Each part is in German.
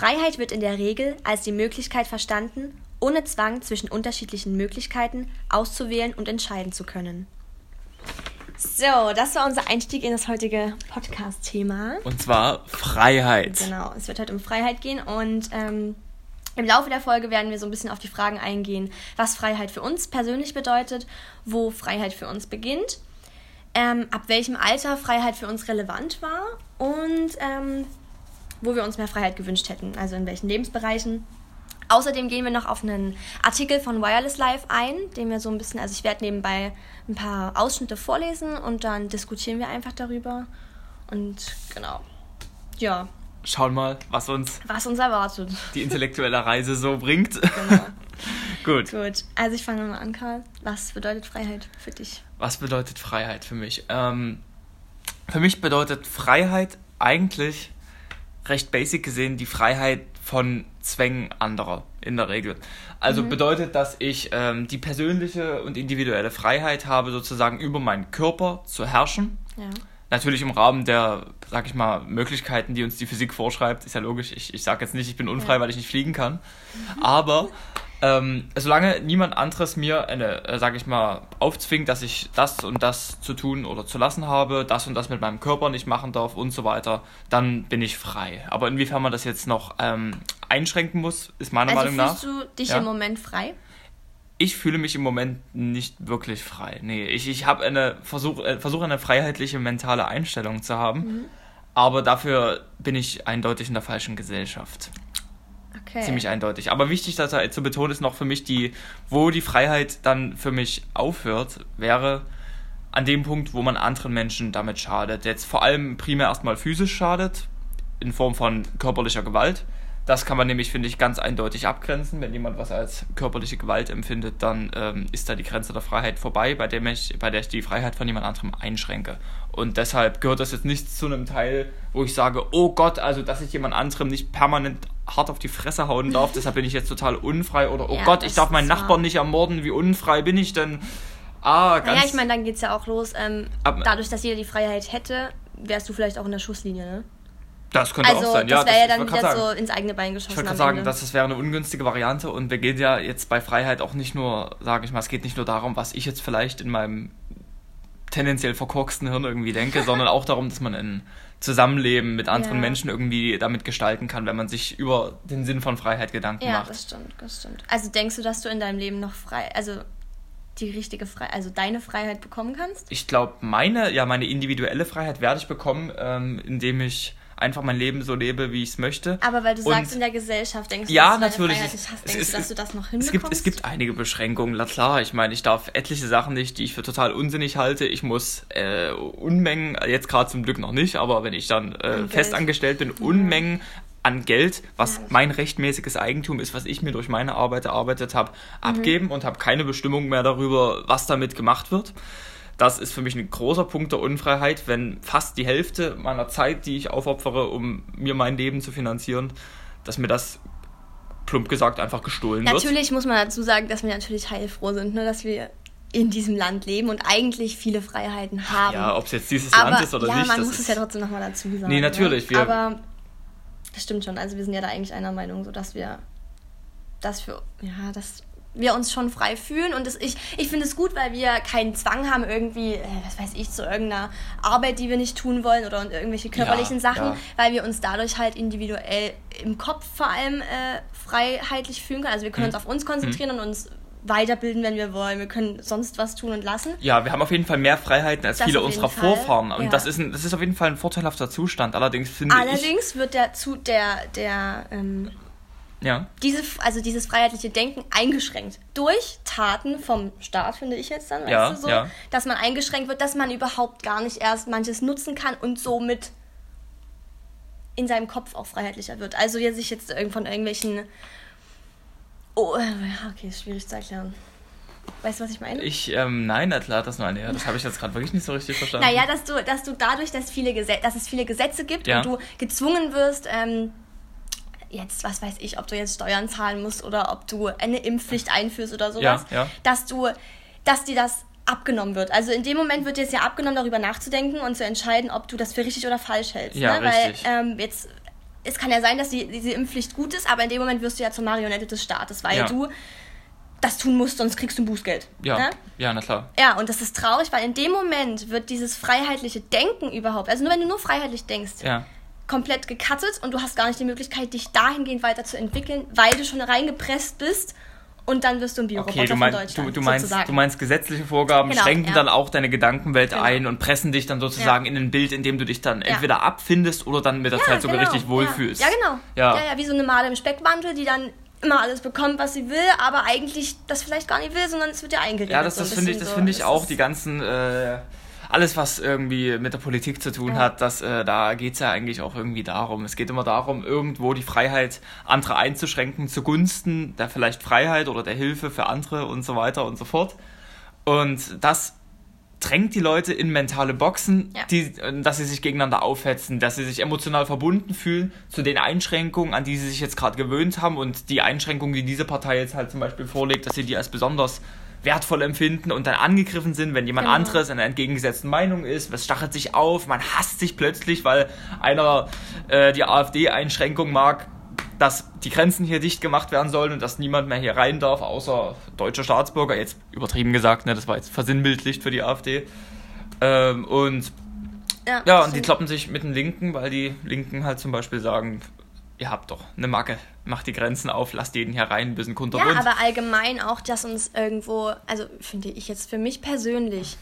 Freiheit wird in der Regel als die Möglichkeit verstanden, ohne Zwang zwischen unterschiedlichen Möglichkeiten auszuwählen und entscheiden zu können. So, das war unser Einstieg in das heutige Podcast-Thema. Und zwar Freiheit. Genau, es wird heute um Freiheit gehen und ähm, im Laufe der Folge werden wir so ein bisschen auf die Fragen eingehen, was Freiheit für uns persönlich bedeutet, wo Freiheit für uns beginnt, ähm, ab welchem Alter Freiheit für uns relevant war und ähm, wo wir uns mehr Freiheit gewünscht hätten, also in welchen Lebensbereichen. Außerdem gehen wir noch auf einen Artikel von Wireless Life ein, den wir so ein bisschen, also ich werde nebenbei ein paar Ausschnitte vorlesen und dann diskutieren wir einfach darüber. Und genau. Ja. Schauen mal, was uns, was uns erwartet. Die intellektuelle Reise so bringt. Genau. Gut. Gut. Also ich fange mal an, Karl. Was bedeutet Freiheit für dich? Was bedeutet Freiheit für mich? Ähm, für mich bedeutet Freiheit eigentlich recht basic gesehen die Freiheit von Zwängen anderer in der Regel. Also mhm. bedeutet, dass ich ähm, die persönliche und individuelle Freiheit habe, sozusagen über meinen Körper zu herrschen. Ja. Natürlich im Rahmen der, sag ich mal, Möglichkeiten, die uns die Physik vorschreibt, ist ja logisch. Ich, ich sage jetzt nicht, ich bin unfrei, ja. weil ich nicht fliegen kann. Mhm. Aber ähm, solange niemand anderes mir eine, äh, sag ich mal, aufzwingt, dass ich das und das zu tun oder zu lassen habe, das und das mit meinem Körper nicht machen darf und so weiter, dann bin ich frei. Aber inwiefern man das jetzt noch ähm, einschränken muss, ist meiner also Meinung nach. Fühlst du dich ja? im Moment frei? Ich fühle mich im Moment nicht wirklich frei. Nee, ich, ich habe eine versuche äh, versuch eine freiheitliche mentale Einstellung zu haben. Mhm. Aber dafür bin ich eindeutig in der falschen Gesellschaft. Okay. Ziemlich eindeutig. Aber wichtig dass er, zu betonen ist noch für mich die, wo die Freiheit dann für mich aufhört, wäre an dem Punkt, wo man anderen Menschen damit schadet. Jetzt vor allem primär erstmal physisch schadet, in Form von körperlicher Gewalt. Das kann man nämlich, finde ich, ganz eindeutig abgrenzen. Wenn jemand was als körperliche Gewalt empfindet, dann ähm, ist da die Grenze der Freiheit vorbei, bei der, ich, bei der ich die Freiheit von jemand anderem einschränke. Und deshalb gehört das jetzt nicht zu einem Teil, wo ich sage, oh Gott, also dass ich jemand anderem nicht permanent hart auf die Fresse hauen darf, deshalb bin ich jetzt total unfrei. Oder oh ja, Gott, ich darf meinen Nachbarn nicht ermorden, wie unfrei bin ich denn? Ah, ganz. Naja, ich meine, dann geht es ja auch los. Ähm, dadurch, dass jeder die Freiheit hätte, wärst du vielleicht auch in der Schusslinie, ne? Das könnte also, auch sein, ja. Das wäre ja dann wieder so ins eigene Bein geschossen. Ich wollte sagen, dass das wäre eine ungünstige Variante und wir gehen ja jetzt bei Freiheit auch nicht nur, sage ich mal, es geht nicht nur darum, was ich jetzt vielleicht in meinem tendenziell verkorksten Hirn irgendwie denke, sondern auch darum, dass man ein Zusammenleben mit anderen ja. Menschen irgendwie damit gestalten kann, wenn man sich über den Sinn von Freiheit Gedanken ja, macht. Ja, das stimmt, das stimmt. Also denkst du, dass du in deinem Leben noch frei, also die richtige Freiheit, also deine Freiheit bekommen kannst? Ich glaube, meine, ja, meine individuelle Freiheit werde ich bekommen, ähm, indem ich einfach mein Leben so lebe, wie ich es möchte. Aber weil du und sagst, in der Gesellschaft denkst du, ja, dass du natürlich, Freiheit nicht hast, denkst es, du, dass du das noch hinbekommst? Es gibt, es gibt einige Beschränkungen, na klar. Ich meine, ich darf etliche Sachen nicht, die ich für total unsinnig halte. Ich muss äh, Unmengen, jetzt gerade zum Glück noch nicht, aber wenn ich dann äh, festangestellt bin, Unmengen an Geld, was ja. mein rechtmäßiges Eigentum ist, was ich mir durch meine Arbeit erarbeitet habe, mhm. abgeben und habe keine Bestimmung mehr darüber, was damit gemacht wird. Das ist für mich ein großer Punkt der Unfreiheit, wenn fast die Hälfte meiner Zeit, die ich aufopfere, um mir mein Leben zu finanzieren, dass mir das plump gesagt einfach gestohlen natürlich wird. Natürlich muss man dazu sagen, dass wir natürlich heilfroh sind, ne, dass wir in diesem Land leben und eigentlich viele Freiheiten haben. Ja, ob es jetzt dieses Aber, Land ist oder ja, nicht. Ja, man muss es ja trotzdem nochmal dazu sagen. Nee, natürlich. Ne? Aber das stimmt schon. Also wir sind ja da eigentlich einer Meinung, so dass wir das für, ja, das wir uns schon frei fühlen. Und das, ich, ich finde es gut, weil wir keinen Zwang haben, irgendwie, äh, was weiß ich, zu irgendeiner Arbeit, die wir nicht tun wollen oder irgendwelche körperlichen ja, Sachen, ja. weil wir uns dadurch halt individuell im Kopf vor allem äh, freiheitlich fühlen können. Also wir können mhm. uns auf uns konzentrieren mhm. und uns weiterbilden, wenn wir wollen. Wir können sonst was tun und lassen. Ja, wir haben auf jeden Fall mehr Freiheiten als das viele unserer Fall. Vorfahren. Und ja. das, ist ein, das ist auf jeden Fall ein vorteilhafter Zustand. Allerdings finde Allerdings ich. Allerdings wird der, zu, der, der ähm, ja. Diese, also dieses freiheitliche Denken eingeschränkt. Durch Taten vom Staat, finde ich jetzt dann, weißt ja, du so, ja. dass man eingeschränkt wird, dass man überhaupt gar nicht erst manches nutzen kann und somit in seinem Kopf auch freiheitlicher wird. Also jetzt sich jetzt von irgendwelchen. Oh, äh, ja, okay, ist schwierig zu erklären. Weißt du, was ich meine? Ich, ähm, nein, erklärt das nur eine. Ja, das habe ich jetzt gerade wirklich nicht so richtig verstanden. Naja, dass du, dass du dadurch, dass, viele dass es viele Gesetze gibt ja. und du gezwungen wirst, ähm, jetzt, was weiß ich, ob du jetzt Steuern zahlen musst oder ob du eine Impfpflicht einführst oder sowas, ja, ja. dass du, dass dir das abgenommen wird. Also in dem Moment wird dir es ja abgenommen, darüber nachzudenken und zu entscheiden, ob du das für richtig oder falsch hältst. Ja, ne? Weil ähm, jetzt es kann ja sein, dass die, diese Impfpflicht gut ist, aber in dem Moment wirst du ja zur Marionette des Staates, weil Ja. du das tun musst, sonst kriegst du ein Bußgeld. Ja, Ne? ja, na klar. Ja, und das ist traurig, weil in dem Moment wird dieses freiheitliche Denken überhaupt, also nur wenn du nur freiheitlich denkst, Ja. Komplett gecuttet und du hast gar nicht die Möglichkeit, dich dahingehend weiterzuentwickeln, weil du schon reingepresst bist und dann wirst du ein Bioroboter Okay, du, von mein, Deutschland. du, du, meinst, sozusagen. du meinst gesetzliche Vorgaben Genau, schränken ja. dann auch deine Gedankenwelt Genau. ein und pressen dich dann sozusagen in ein Bild, in dem du dich dann entweder abfindest oder dann mit der Ja, Zeit sogar genau, richtig wohlfühlst. Ja, ja genau. Ja. Ja. ja, wie so eine Made im Speckmantel, die dann immer alles bekommt, was sie will, aber eigentlich das vielleicht gar nicht will, sondern es wird ja eingeredet. Ja, das, so das finde ich, das so. finde ich Das auch, die ganzen, äh, alles was irgendwie mit der Politik zu tun Ja. hat, das, äh, da geht es ja eigentlich auch irgendwie darum. Es geht immer darum, irgendwo die Freiheit anderer einzuschränken zugunsten der vielleicht Freiheit oder der Hilfe für andere und so weiter und so fort. Und das drängt die Leute in mentale Boxen, Ja. die, äh, dass sie sich gegeneinander aufhetzen, dass sie sich emotional verbunden fühlen zu den Einschränkungen, an die sie sich jetzt gerade gewöhnt haben und die Einschränkungen, die diese Partei jetzt halt zum Beispiel vorlegt, dass sie die als besonders wertvoll empfinden und dann angegriffen sind, wenn jemand Genau. anderes in einer entgegengesetzten Meinung ist, was stachelt sich auf, man hasst sich plötzlich, weil einer äh, die AfD-Einschränkung mag, dass die Grenzen hier dicht gemacht werden sollen und dass niemand mehr hier rein darf, außer deutscher Staatsbürger. Jetzt übertrieben gesagt, ne, das war jetzt versinnbildlicht für die AfD. Ähm, und Ja, ja, und die kloppen sich mit den Linken, weil die Linken halt zum Beispiel sagen, ihr habt doch eine Macke, macht die Grenzen auf, lasst jeden hier rein, ein bisschen Ja, kunterbunt. aber allgemein auch, dass uns irgendwo, also finde ich jetzt für mich persönlich,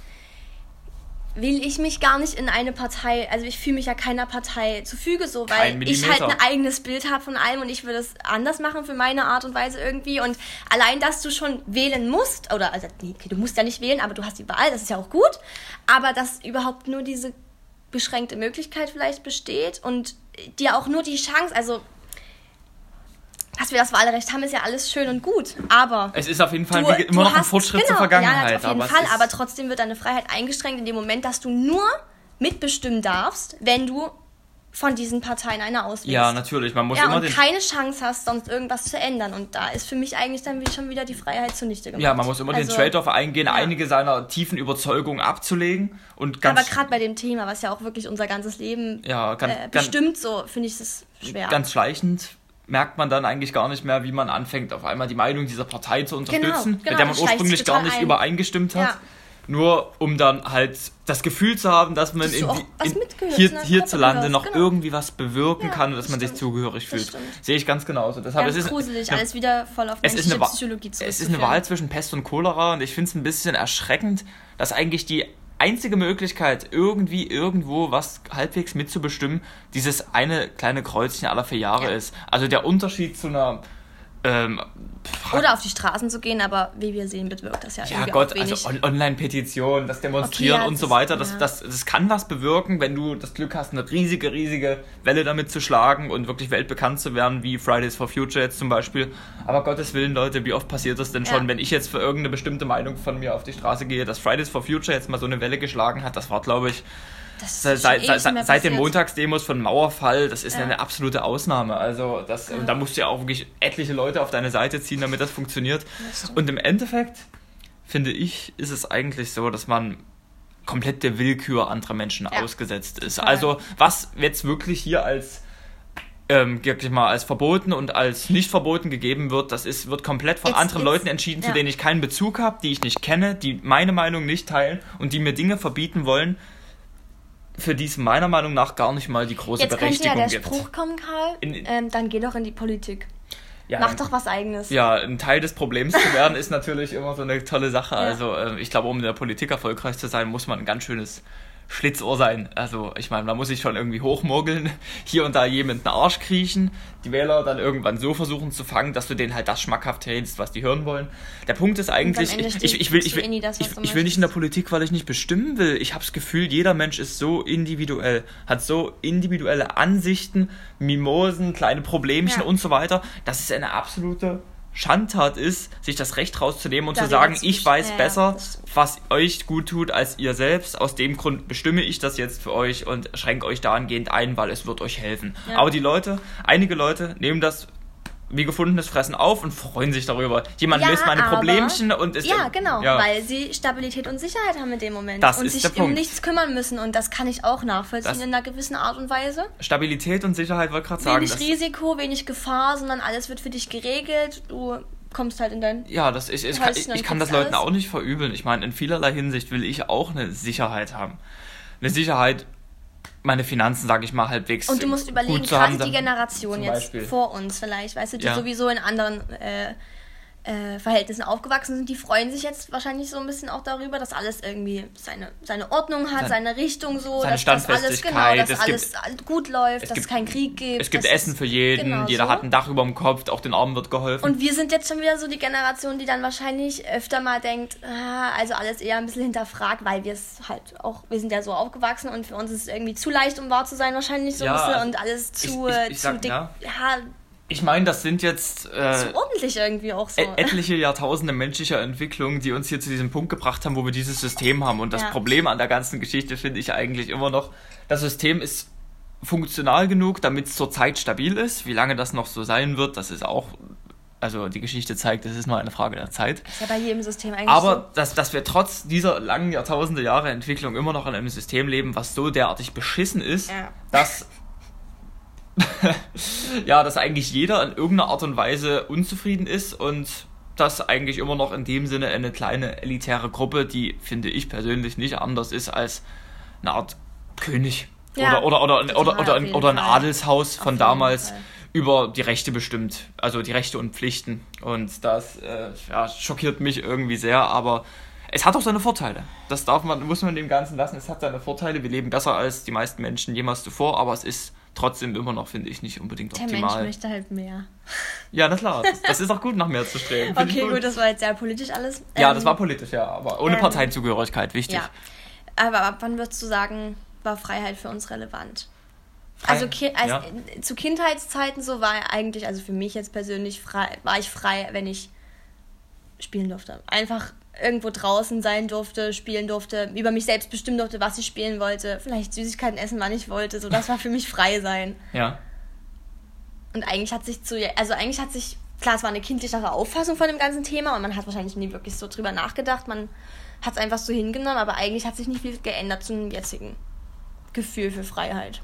will ich mich gar nicht in eine Partei, also ich fühle mich ja keiner Partei zu Füge so, weil ich halt ein eigenes Bild habe von allem und ich würde es anders machen für meine Art und Weise irgendwie. Und allein, dass du schon wählen musst, oder also nee, okay, du musst ja nicht wählen, aber du hast die Wahl, das ist ja auch gut, aber dass überhaupt nur diese beschränkte Möglichkeit vielleicht besteht und dir auch nur die Chance, also dass wir das Wahlrecht haben, ist ja alles schön und gut, aber es ist auf jeden Fall du, immer noch ein Fortschritt genau, zur Vergangenheit. Ja, auf jeden aber Fall, aber trotzdem wird deine Freiheit eingeschränkt in dem Moment, dass du nur mitbestimmen darfst, wenn du von diesen Parteien eine auswählst. Ja, natürlich, man muss ja, immer und den... keine Chance hast, sonst irgendwas zu ändern. Und da ist für mich eigentlich dann schon wieder die Freiheit zunichte gemacht. Ja, man muss immer Also, den Trade-off eingehen, ja. einige seiner tiefen Überzeugungen abzulegen und Aber ganz, gerade bei dem Thema, was ja auch wirklich unser ganzes Leben ja, ganz, äh, ganz, bestimmt, so finde ich es schwer. ganz schleichend merkt man dann eigentlich gar nicht mehr, wie man anfängt, auf einmal die Meinung dieser Partei zu unterstützen, mit genau, der man ursprünglich gar nicht ein. übereingestimmt hat. Ja. Nur um dann halt das Gefühl zu haben, dass man Dass in, die- in, zu hier, einer hierzulande noch genau. irgendwie was bewirken Ja, kann, dass das man sich stimmt. zugehörig Das fühlt. Sehe ich ganz genauso. Deshalb Ganz es ist gruselig, eine, alles wieder voll auf es ist menschliche eine, Psychologie es ist eine. Wahl zwischen Pest und Cholera und ich finde es ein bisschen erschreckend, dass eigentlich die einzige Möglichkeit, irgendwie irgendwo was halbwegs mitzubestimmen, dieses eine kleine Kreuzchen aller vier Jahre Ja. ist. Also der Unterschied zu einer ähm, Oder auf die Straßen zu gehen, aber wie wir sehen, bewirkt das ja, ja Gott, also On Online-Petitionen, das Demonstrieren Okay, ja, und so das- weiter, das, ja. das, das kann was bewirken, wenn du das Glück hast, eine riesige, riesige Welle damit zu schlagen und wirklich weltbekannt zu werden, wie Fridays for Future jetzt zum Beispiel. Aber Gottes Willen, Leute, wie oft passiert das denn schon, Ja. wenn ich jetzt für irgendeine bestimmte Meinung von mir auf die Straße gehe, dass Fridays for Future jetzt mal so eine Welle geschlagen hat, das war, glaube ich, das seit, ist seit, den. Montagsdemos von Mauerfall, das ist Ja. eine absolute Ausnahme. Also das, und da musst du ja auch wirklich etliche Leute auf deine Seite ziehen, damit das funktioniert. Das. Und im Endeffekt, finde ich, ist es eigentlich so, dass man komplett der Willkür anderer Menschen Ja. ausgesetzt ist. Total. Also was jetzt wirklich hier als ähm, wirklich mal als verboten und als nicht verboten gegeben wird, das ist, wird komplett von Jetzt- anderen jetzt- Leuten entschieden, zu ja. denen ich keinen Bezug habe, die ich nicht kenne, die meine Meinung nicht teilen und die mir Dinge verbieten wollen, für die es meiner Meinung nach gar nicht mal die große Jetzt könnte ja Berechtigung der gibt. Spruch kommen, Karl, In- ähm, dann geh doch in die Politik. Ja, Mach doch was Eigenes. Ja, ein Teil des Problems zu werden ist natürlich immer so eine tolle Sache. Ja. Also äh, ich glaube, um in der Politik erfolgreich zu sein, muss man ein ganz schönes Schlitzohr sein. Also ich meine, man muss sich schon irgendwie hochmogeln, hier und da jemand in den Arsch kriechen, die Wähler dann irgendwann so versuchen zu fangen, dass du denen halt das schmackhaft hältst, was die hören wollen. Der Punkt ist eigentlich, ich, ich, ich, will, ich, will, das, ich, ich will nicht in der. Politik, weil ich nicht bestimmen will. Ich habe das Gefühl, jeder Mensch ist so individuell, hat so individuelle Ansichten, Mimosen, kleine Problemchen Ja. und so weiter, dass es eine absolute Schandtat ist, sich das Recht rauszunehmen und Da zu sagen, ich weiß ja, besser, was euch gut tut als ihr selbst. Aus dem Grund bestimme ich das jetzt für euch und schränke euch dahingehend ein, weil es wird euch helfen. Ja. Aber die Leute, einige Leute nehmen das wie gefundenes Fressen auf und freuen sich darüber. Jemand Ja, löst meine aber- Problemchen und ist Ja, genau, ja. weil sie Stabilität und Sicherheit haben in dem Moment Das und sich um nichts kümmern müssen und das kann ich auch nachvollziehen Das- in einer gewissen Art und Weise. Stabilität und Sicherheit wollte gerade sagen. Wenig Risiko, wenig Gefahr, sondern alles wird für dich geregelt. Du kommst halt in dein ja, das ist, ich, kann, ich, ich kann das Leuten alles. auch nicht verübeln. Ich meine, in vielerlei Hinsicht will ich auch eine Sicherheit haben. Eine Sicherheit, meine Finanzen, sage ich mal, halbwegs Und du musst überlegen, gerade die Generation jetzt vor uns vielleicht, weißt du, die Ja. sowieso in anderen äh, äh, Verhältnissen aufgewachsen sind, die freuen sich jetzt wahrscheinlich so ein bisschen auch darüber, dass alles irgendwie seine, seine Ordnung hat, Sein- seine Richtung so, seine dass das alles genau, dass es alles gut läuft, dass gibt- es keinen Krieg gibt. Es gibt dass Essen für jeden, genau jeder so. hat ein Dach über dem Kopf, auch den Armen wird geholfen. Und wir sind jetzt schon wieder so die Generation, die dann wahrscheinlich öfter mal denkt, ah, also alles eher ein bisschen hinterfragt, weil wir es halt auch, wir sind ja so aufgewachsen und für uns ist es irgendwie zu leicht, um wahr zu sein, wahrscheinlich so Ja, ein bisschen also und alles zu, ich- ich- ich zu sag, dick, ja. ja, ich meine, das sind jetzt äh, zu ordentlich irgendwie auch so. et- etliche Jahrtausende menschlicher Entwicklung, die uns hier zu diesem Punkt gebracht haben, wo wir dieses System haben. Und das Ja. Problem an der ganzen Geschichte finde ich eigentlich immer noch, das System ist funktional genug, damit es zurzeit stabil ist. Wie lange das noch so sein wird, das ist auch, also die Geschichte zeigt, es ist nur eine Frage der Zeit. ist ja bei jedem System eigentlich Aber dass, dass wir trotz dieser langen Jahrtausende Jahre Entwicklung immer noch in einem System leben, was so derartig beschissen ist, Ja. dass ja, dass eigentlich jeder in irgendeiner Art und Weise unzufrieden ist und das eigentlich immer noch in dem Sinne eine kleine elitäre Gruppe, die finde ich persönlich nicht anders ist als eine Art König Ja, oder oder oder oder oder, ein, oder ein. Adelshaus von damals Fall. über die Rechte bestimmt, also die Rechte und Pflichten und das äh, ja, schockiert mich irgendwie sehr, aber es hat auch seine Vorteile. Das darf man, muss man dem Ganzen lassen. Es hat seine Vorteile. Wir leben besser als die meisten Menschen jemals zuvor, aber es ist trotzdem immer noch, finde ich, nicht unbedingt Der Mensch optimal. möchte halt mehr. Ja, na klar, das, das ist auch gut, nach mehr zu streben. Okay, gut, das war jetzt sehr politisch alles. Ja, Ähm, das war politisch, ja, aber ohne ähm, Parteizugehörigkeit, wichtig. Ja. Aber ab wann würdest du sagen, war Freiheit für uns relevant? Also ki als, ja. zu Kindheitszeiten so war eigentlich, also für mich jetzt persönlich frei, war ich frei, wenn ich spielen durfte. Einfach irgendwo draußen sein durfte, spielen durfte, über mich selbst bestimmen durfte, was ich spielen wollte, vielleicht Süßigkeiten essen, wann ich wollte. So, das war für mich frei sein. Ja. Und eigentlich hat sich zu, also eigentlich hat sich, klar, es war eine kindlichere Auffassung von dem ganzen Thema und man hat wahrscheinlich nie wirklich so drüber nachgedacht. Man hat es einfach so hingenommen, aber eigentlich hat sich nicht viel geändert zum jetzigen Gefühl für Freiheit.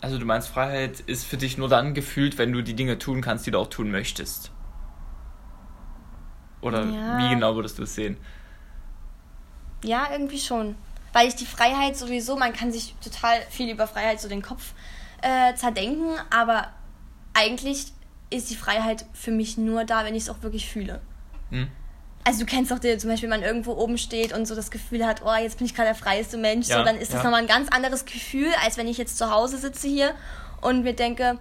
Also du meinst, Freiheit ist für dich nur dann gefühlt, wenn du die Dinge tun kannst, die du auch tun möchtest. Oder Ja. wie genau würdest du es sehen? Ja, irgendwie schon. Weil ich die Freiheit sowieso, man kann sich total viel über Freiheit so den Kopf äh, zerdenken, aber eigentlich ist die Freiheit für mich nur da, wenn ich es auch wirklich fühle. Hm? Also du kennst doch den, zum Beispiel, wenn man irgendwo oben steht und so das Gefühl hat, oh, jetzt bin ich gerade der freieste Mensch, Ja, so, dann ist das ja. nochmal ein ganz anderes Gefühl, als wenn ich jetzt zu Hause sitze hier und mir denke,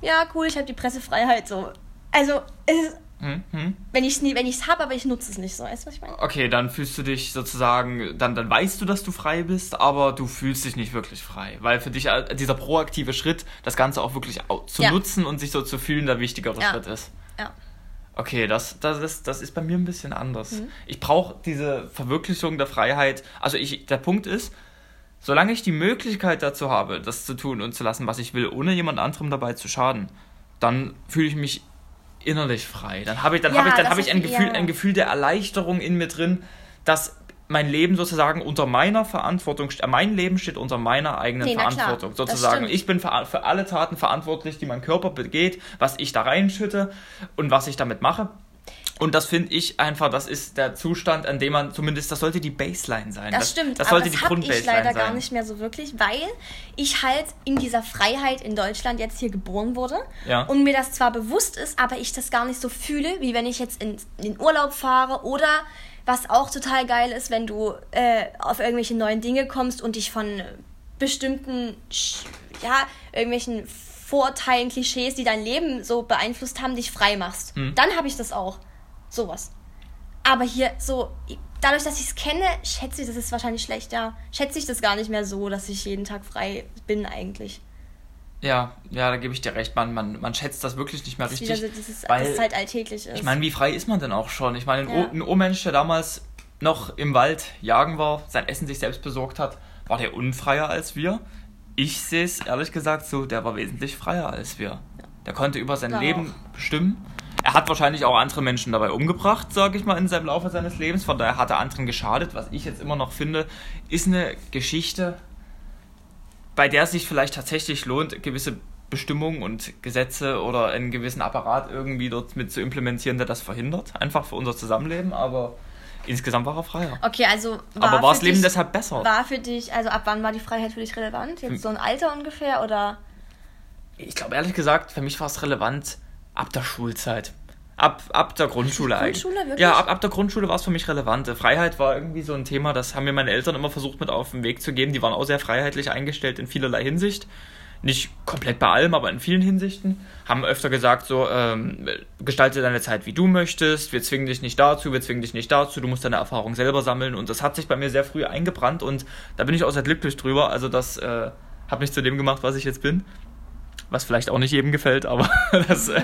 ja, cool, ich habe die Pressefreiheit, so. Also, es ist, Hm? Hm? wenn ich es wenn ich's habe, aber ich nutze es nicht so, weißt du, was ich meine? Okay, dann fühlst du dich sozusagen, dann, dann weißt du, dass du frei bist, aber du fühlst dich nicht wirklich frei. Weil für dich äh, dieser proaktive Schritt, das Ganze auch wirklich zu Ja. nutzen und sich so zu fühlen, der wichtigere Ja. Schritt ist. Ja. Okay, das, das, ist, das ist bei mir ein bisschen anders. Mhm. Ich brauche diese Verwirklichung der Freiheit. Also ich, der Punkt ist, solange ich die Möglichkeit dazu habe, das zu tun und zu lassen, was ich will, ohne jemand anderem dabei zu schaden, dann fühle ich mich innerlich frei. Dann habe ich, dann Ja, habe ich, dann habe ich ein Gefühl, ja. ein Gefühl der Erleichterung in mir drin, dass mein Leben sozusagen unter meiner Verantwortung, st- mein Leben steht unter meiner eigenen Nee, klar, Verantwortung. Sozusagen, ich bin für, für alle Taten verantwortlich, die mein Körper begeht, was ich da reinschütte und was ich damit mache. Und das finde ich einfach, das ist der Zustand, an dem man zumindest, das sollte die Baseline sein. Das, stimmt, Das aber sollte das die habe ich leider sein. gar nicht mehr so wirklich, weil ich halt in dieser Freiheit in Deutschland jetzt hier geboren wurde Ja. und mir das zwar bewusst ist, aber ich das gar nicht so fühle, wie wenn ich jetzt in, in den Urlaub fahre oder was auch total geil ist, wenn du äh, auf irgendwelche neuen Dinge kommst und dich von bestimmten, ja, irgendwelchen Vorteilen, Klischees, die dein Leben so beeinflusst haben, dich frei machst. Mhm. Dann habe ich das auch. Sowas. Aber hier so, dadurch, dass ich es kenne, schätze ich, das ist wahrscheinlich schlecht, ja, schätze ich das gar nicht mehr so, dass ich jeden Tag frei bin eigentlich. Ja, ja, da gebe ich dir recht. Man, man, man schätzt das wirklich nicht mehr Das ist, richtig. wieder dass, es, weil- dass es halt alltäglich ist. Ich meine, wie frei ist man denn auch schon? Ich meine, ein, Ja. Ein Urmensch, der damals noch im Wald jagen war, sein Essen sich selbst besorgt hat, war der unfreier als wir? Ich sehe es ehrlich gesagt so, der war wesentlich freier als wir. Der konnte über sein Ja. Leben bestimmen. Er hat wahrscheinlich auch andere Menschen dabei umgebracht, sage ich mal, in seinem Laufe seines Lebens. Von daher hat er anderen geschadet. Was ich jetzt immer noch finde, ist eine Geschichte, bei der es sich vielleicht tatsächlich lohnt, gewisse Bestimmungen und Gesetze oder einen gewissen Apparat irgendwie dort mit zu implementieren, der das verhindert. Einfach für unser Zusammenleben, aber insgesamt war er freier. Okay, also aber war das Leben dich, deshalb besser? War für dich, also ab wann war die Freiheit für dich relevant? Jetzt so ein Alter ungefähr oder? Ich glaube ehrlich gesagt, für mich war es relevant ab der Schulzeit. Ab, ab der Grundschule eigentlich. Grundschule, wirklich? Ja, ab, ab der Grundschule war es für mich relevant. Freiheit war irgendwie so ein Thema, das haben mir meine Eltern immer versucht mit auf den Weg zu geben. Die waren auch sehr freiheitlich eingestellt in vielerlei Hinsicht. Nicht komplett bei allem, aber in vielen Hinsichten. Haben öfter gesagt, so, ähm, gestalte deine Zeit wie du möchtest, wir zwingen dich nicht dazu, wir zwingen dich nicht dazu, du musst deine Erfahrung selber sammeln. Und das hat sich bei mir sehr früh eingebrannt und da bin ich auch sehr glücklich drüber. Also das äh, hat mich zu dem gemacht, was ich jetzt bin. Was vielleicht auch nicht jedem gefällt, aber das. Äh,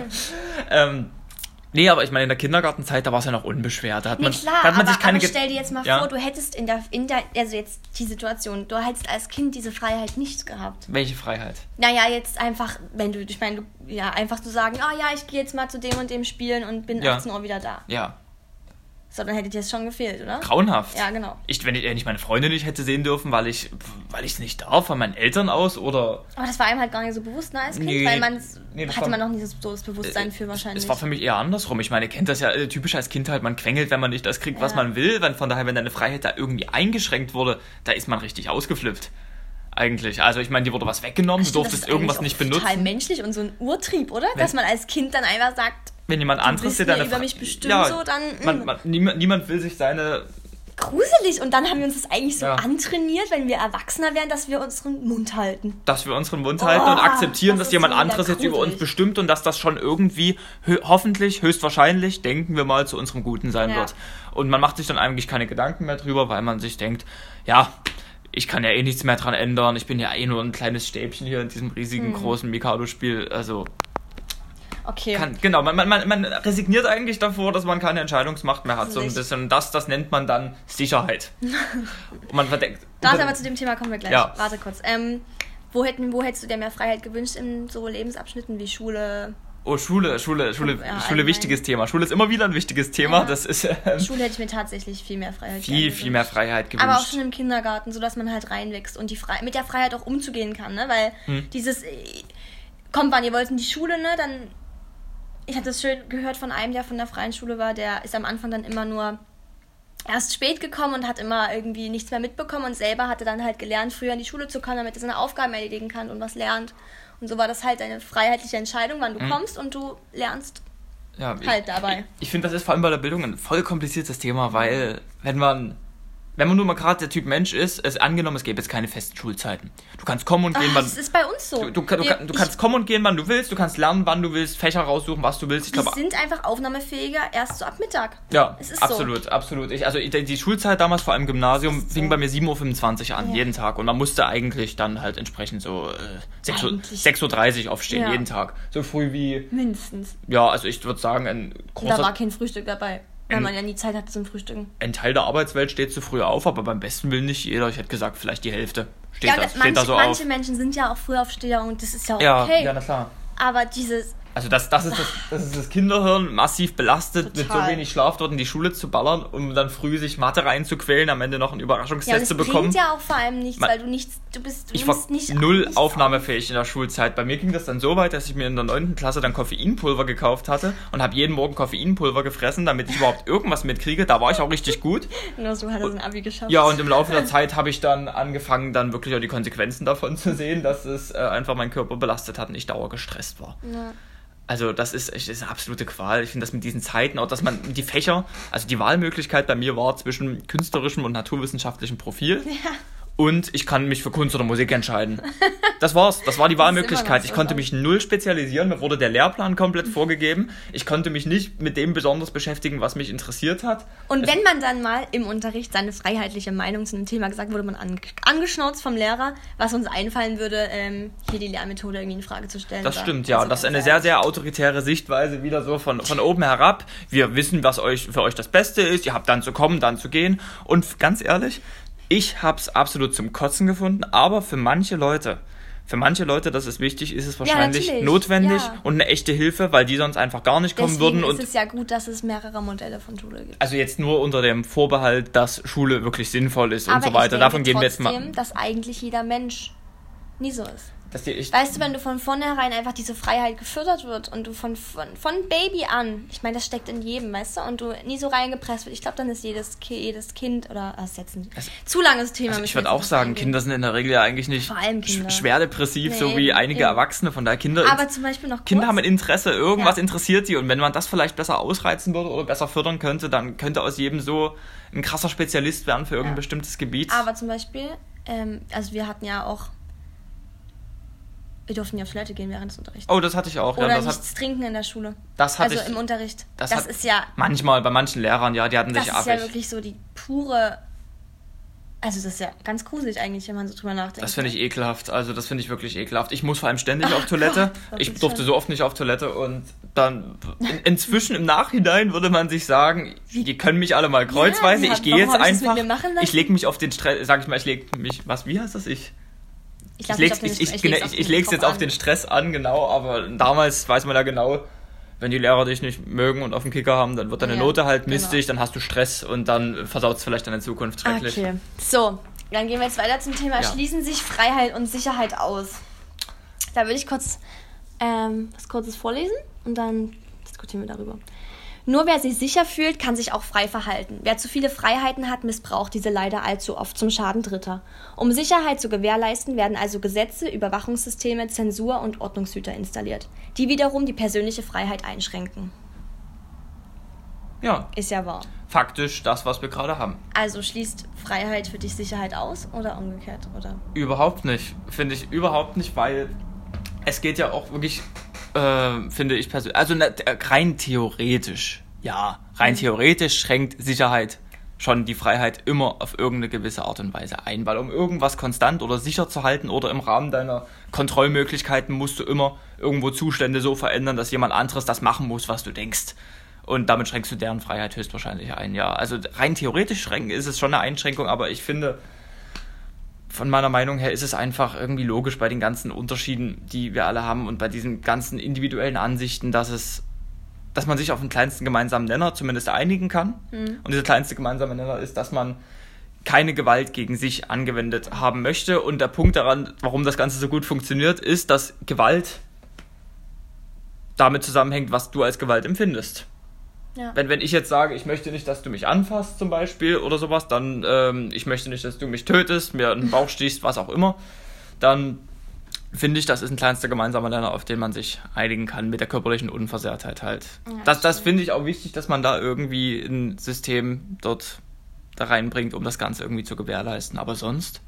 ähm, nee, aber ich meine, in der Kindergartenzeit, da war es ja noch unbeschwert. Da hat Nee, man, klar, da hat man aber, sich keine aber stell dir jetzt mal Ja? vor, du hättest in der, in der, also jetzt die Situation, du hättest als Kind diese Freiheit nicht gehabt. Welche Freiheit? Naja, jetzt einfach, wenn du, ich meine, ja, einfach zu sagen, ah ja, ich gehe jetzt mal zu dem und dem spielen und bin Ja. 18 Uhr wieder da. Ja, So, dann hätte dir das schon gefehlt, oder? grauenhaft. Ja, genau. Ich, wenn ich, wenn ich meine Freunde nicht hätte sehen dürfen, weil ich weil ich es nicht darf, von meinen Eltern aus oder Aber das war einem halt gar nicht so bewusst ne, als Kind, Nee. weil man Nee, das hatte war- man noch nicht so das Bewusstsein für wahrscheinlich. Es war für mich eher andersrum. Ich meine, ihr kennt das ja äh, typisch als Kind halt, man quengelt, wenn man nicht das kriegt, was Ja. man will. Wenn, von daher, wenn deine Freiheit da irgendwie eingeschränkt wurde, da ist man richtig ausgeflippt. Eigentlich. Also ich meine, dir wurde was weggenommen, du Stimmt, das durftest ist irgendwas nicht auch Total benutzen. menschlich und so ein Urtrieb, oder? Dass man als Kind dann einfach sagt, Wenn jemand anderes dir deine über mich bestimmen, so, dann, Man, mm. man, niemand, niemand will sich seine gruselig. Und dann haben wir uns das eigentlich so Ja. antrainiert, wenn wir Erwachsener wären, dass wir unseren Mund halten. dass wir unseren Mund halten Oh, und akzeptieren, das dass jemand anderes jetzt über uns bestimmt und dass das schon irgendwie hö hoffentlich, höchstwahrscheinlich, denken wir mal, zu unserem Guten sein Ja. wird. Und man macht sich dann eigentlich keine Gedanken mehr drüber, weil man sich denkt, ja, ich kann ja eh nichts mehr dran ändern, ich bin ja eh nur ein kleines Stäbchen hier in diesem riesigen, Hm. großen Mikado-Spiel. Also, Okay. kann, genau, man, man, man, resigniert eigentlich davor, dass man keine Entscheidungsmacht mehr hat. So ein bisschen, das, das nennt man dann Sicherheit. und man verdenkt. Warte, aber zu dem Thema kommen wir gleich. Ja. Warte kurz. Ähm, wo, hätten, wo hättest du dir mehr Freiheit gewünscht in so Lebensabschnitten wie Schule? Oh, Schule, Schule, Schule, Ja, Schule, wichtiges Thema. Schule ist immer wieder ein wichtiges Thema. Ja. Das ist ähm, Schule hätte ich mir tatsächlich viel mehr Freiheit viel, gerne viel mehr gewünscht. Freiheit gewünscht. Aber auch schon im Kindergarten, sodass man halt reinwächst und die Frei mit der Freiheit auch umzugehen kann, ne? Weil Hm. dieses, äh, kommt wann, ihr wollt in die Schule, ne? Dann, ich hatte das schön gehört von einem, der von der freien Schule war, der ist am Anfang dann immer nur erst spät gekommen und hat immer irgendwie nichts mehr mitbekommen und selber hatte dann halt gelernt, früher in die Schule zu kommen, damit er seine Aufgaben erledigen kann und was lernt. Und so war das halt eine freiheitliche Entscheidung, wann du Mhm. kommst und du lernst. ja, ich, halt dabei. Ich, ich finde, das ist vor allem bei der Bildung ein voll kompliziertes Thema, weil wenn man wenn man nur mal gerade der Typ Mensch ist, es angenommen, es gäbe jetzt keine festen Schulzeiten. Du kannst kommen und gehen, Ah, wann das ist bei uns so. du, du, du, Wir- du ich- kannst kommen und gehen, wann du willst, du kannst lernen, wann du willst, Fächer raussuchen, was du willst. Ich Wir glaube, sind einfach aufnahmefähiger erst so ab Mittag. ja, es ist absolut, absolut. Ich, also die, Schulzeit damals vor allem Gymnasium ist fing so. bei mir 7.25 Uhr an, Ja. jeden Tag. Und man musste eigentlich dann halt entsprechend so äh, 6 Uhr- Eigentlich. 6.30 Uhr aufstehen, Ja. jeden Tag. So früh wie, Mindestens. ja, also ich würde sagen, ein Und da war großer kein Frühstück dabei. Weil man ja nie Zeit hatte zum Frühstücken. ein Teil der Arbeitswelt steht zu früh auf, aber beim besten Willen nicht jeder. Ich hätte gesagt, vielleicht die Hälfte steht, Ja, da, steht manche, da so manche auf. Menschen sind ja auch Frühaufsteher und das ist ja auch Ja, okay. ja, na klar. Aber dieses, Also das, das, ist das, das ist das Kinderhirn massiv belastet, mit so Total. wenig Schlaf dort in die Schule zu ballern, um dann früh sich Mathe reinzuquälen, am Ende noch einen ja, Überraschungstest es zu bringt bekommen. ja auch vor allem nichts, Man- weil du nichts, du bist, du ich war nicht null nichts aufnahmefähig in der Schulzeit. Bei mir ging das dann so weit, dass ich mir in der 9. Klasse dann Koffeinpulver gekauft hatte und habe jeden Morgen Koffeinpulver gefressen, damit ich überhaupt irgendwas mitkriege. Da war ich auch richtig gut. Nur so hat er sein Abi geschafft. Ja, und im Laufe der Zeit habe ich dann angefangen, dann wirklich auch die Konsequenzen davon zu sehen, dass es äh, einfach meinen Körper belastet hat und ich dauergestresst war. Ja. Also das ist, das ist eine absolute Qual. Ich finde das mit diesen Zeiten, auch dass man die Fächer, also die Wahlmöglichkeit bei mir war zwischen künstlerischem und naturwissenschaftlichem Profil. Ja. Und ich kann mich für Kunst oder Musik entscheiden. Das war's. Das war die Wahlmöglichkeit. Ich konnte mich null spezialisieren. Mir wurde der Lehrplan komplett vorgegeben. Ich konnte mich nicht mit dem besonders beschäftigen, was mich interessiert hat. Und wenn man dann mal im Unterricht seine freiheitliche Meinung zu einem Thema gesagt wurde, man ange angeschnauzt vom Lehrer, was uns einfallen würde, ähm, hier die Lehrmethode irgendwie in Frage zu stellen. Das stimmt, ja. Also das ist eine sehr, sehr autoritäre Sichtweise, wieder so von, von oben herab. Wir wissen, was euch für euch das Beste ist. Ihr habt dann zu kommen, dann zu gehen. Und ganz ehrlich, ich hab's absolut zum Kotzen gefunden, aber für manche Leute, für manche Leute, das ist wichtig, ist es wahrscheinlich ja, notwendig ja. und eine echte Hilfe, weil die sonst einfach gar nicht kommen Deswegen würden. Und ist es ja gut, dass es mehrere Modelle von Schule gibt. Also jetzt nur unter dem Vorbehalt, dass Schule wirklich sinnvoll ist Aber und so weiter. Davon gehen wir jetzt mal. dass eigentlich jeder Mensch nie so ist. Weißt du, wenn du von vornherein einfach diese Freiheit gefördert wird und du von, von, von Baby an, ich meine, das steckt in jedem, weißt du, und du nie so reingepresst wird, ich glaube, dann ist jedes, jedes Kind, oder, das ist jetzt ein also, zu langes Thema. Also ich würde auch sagen, eingehen. Kinder sind in der Regel ja eigentlich nicht schwer depressiv, nee, so wie einige eben. Erwachsene, von daher Kinder. Aber zum Beispiel noch kurz, Kinder haben ein Interesse, irgendwas ja. interessiert die und wenn man das vielleicht besser ausreizen würde oder besser fördern könnte, dann könnte aus jedem so ein krasser Spezialist werden für irgendein ja. bestimmtes Gebiet. Aber zum Beispiel, ähm, also wir hatten ja auch wir durften ja auf Toilette gehen während des Unterrichts. Oh, das hatte ich auch. Oder ja, das nichts hat, trinken in der Schule. Das hatte also ich, im Unterricht. Das, das ist ja... Manchmal, bei manchen Lehrern, ja, die hatten sich ab. Das ist ja wirklich so die pure... Also das ist ja ganz gruselig eigentlich, wenn man so drüber nachdenkt. Das finde ich ekelhaft. Also das finde ich wirklich ekelhaft. Ich muss vor allem ständig Ach, auf Toilette. Gott, ich durfte so oft nicht auf Toilette und dann in, inzwischen im Nachhinein würde man sich sagen, die können mich alle mal kreuzweise. Ja, ich gehe jetzt einfach. Ich lege mich auf den Stress, sag ich mal, ich lege mich, was, wie heißt das ich? Ich, ich, leg's, ich, ich, ich, ich, ich leg's jetzt auf den Stress an, genau, aber damals weiß man ja genau, wenn die Lehrer dich nicht mögen und auf dem Kicker haben, dann wird deine ja, Note halt genau. mistig, genau. dann hast du Stress und dann versaut es vielleicht deine Zukunft schrecklich. Okay. So, dann gehen wir jetzt weiter zum Thema. Ja. Schließen sich Freiheit und Sicherheit aus. Da würde ich kurz ähm, was Kurzes vorlesen und dann diskutieren wir darüber. Nur wer sich sicher fühlt, kann sich auch frei verhalten. Wer zu viele Freiheiten hat, missbraucht diese leider allzu oft zum Schaden Dritter. Um Sicherheit zu gewährleisten, werden also Gesetze, Überwachungssysteme, Zensur und Ordnungshüter installiert, die wiederum die persönliche Freiheit einschränken. Ja. Ist ja wahr. Faktisch das, was wir gerade haben. Also schließt Freiheit für dich Sicherheit aus oder umgekehrt, oder? Überhaupt nicht. Finde ich überhaupt nicht, weil es geht ja auch wirklich äh, finde ich persönlich. Also rein theoretisch, ja, rein mhm. theoretisch schränkt Sicherheit schon die Freiheit immer auf irgendeine gewisse Art und Weise ein, weil um irgendwas konstant oder sicher zu halten oder im Rahmen deiner Kontrollmöglichkeiten musst du immer irgendwo Zustände so verändern, dass jemand anderes das machen muss, was du denkst. Und damit schränkst du deren Freiheit höchstwahrscheinlich ein, ja. Also rein theoretisch schränken ist es schon eine Einschränkung, aber ich finde, von meiner Meinung her ist es einfach irgendwie logisch bei den ganzen Unterschieden, die wir alle haben und bei diesen ganzen individuellen Ansichten, dass es, dass man sich auf den kleinsten gemeinsamen Nenner zumindest einigen kann. Mhm. Und dieser kleinste gemeinsame Nenner ist, dass man keine Gewalt gegen sich angewendet haben möchte. Und der Punkt daran, warum das Ganze so gut funktioniert, ist, dass Gewalt damit zusammenhängt, was du als Gewalt empfindest. Ja. Wenn, wenn ich jetzt sage, ich möchte nicht, dass du mich anfasst zum Beispiel oder sowas, dann ähm, ich möchte nicht, dass du mich tötest, mir in den Bauch stichst, was auch immer, dann finde ich, das ist ein kleinster gemeinsamer Nenner, auf den man sich einigen kann mit der körperlichen Unversehrtheit halt. Ja, das das finde ich auch wichtig, dass man da irgendwie ein System dort da reinbringt, um das Ganze irgendwie zu gewährleisten. Aber sonst